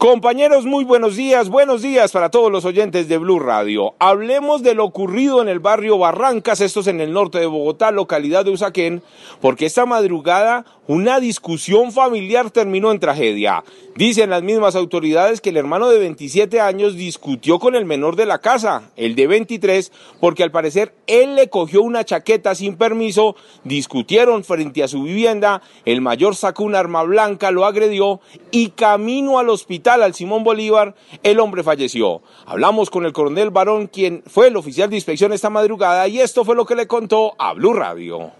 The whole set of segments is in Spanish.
Compañeros, muy buenos días, buenos días para todos los oyentes de Blue Radio. Hablemos de lo ocurrido en el barrio Barrancas, estos en el norte de Bogotá, localidad de Usaquén, porque esta madrugada una discusión familiar terminó en tragedia. Dicen las mismas autoridades que el hermano de 27 años discutió con el menor de la casa, el de 23, porque al parecer él le cogió una chaqueta sin permiso, discutieron frente a su vivienda, el mayor sacó un arma blanca, lo agredió y camino al al Simón Bolívar, el hombre falleció. Hablamos con el coronel Barón, quien fue el oficial de inspección esta madrugada, y esto fue lo que le contó a Blue Radio.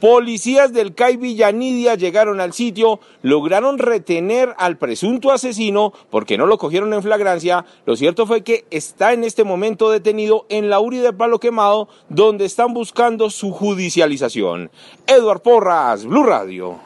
Policías del CAI Villanidia llegaron al sitio, lograron retener al presunto asesino porque no lo cogieron en flagrancia. Lo cierto fue que está en este momento detenido en la URI de Palo Quemado, donde están buscando su judicialización. Eduard Porras, Blue Radio.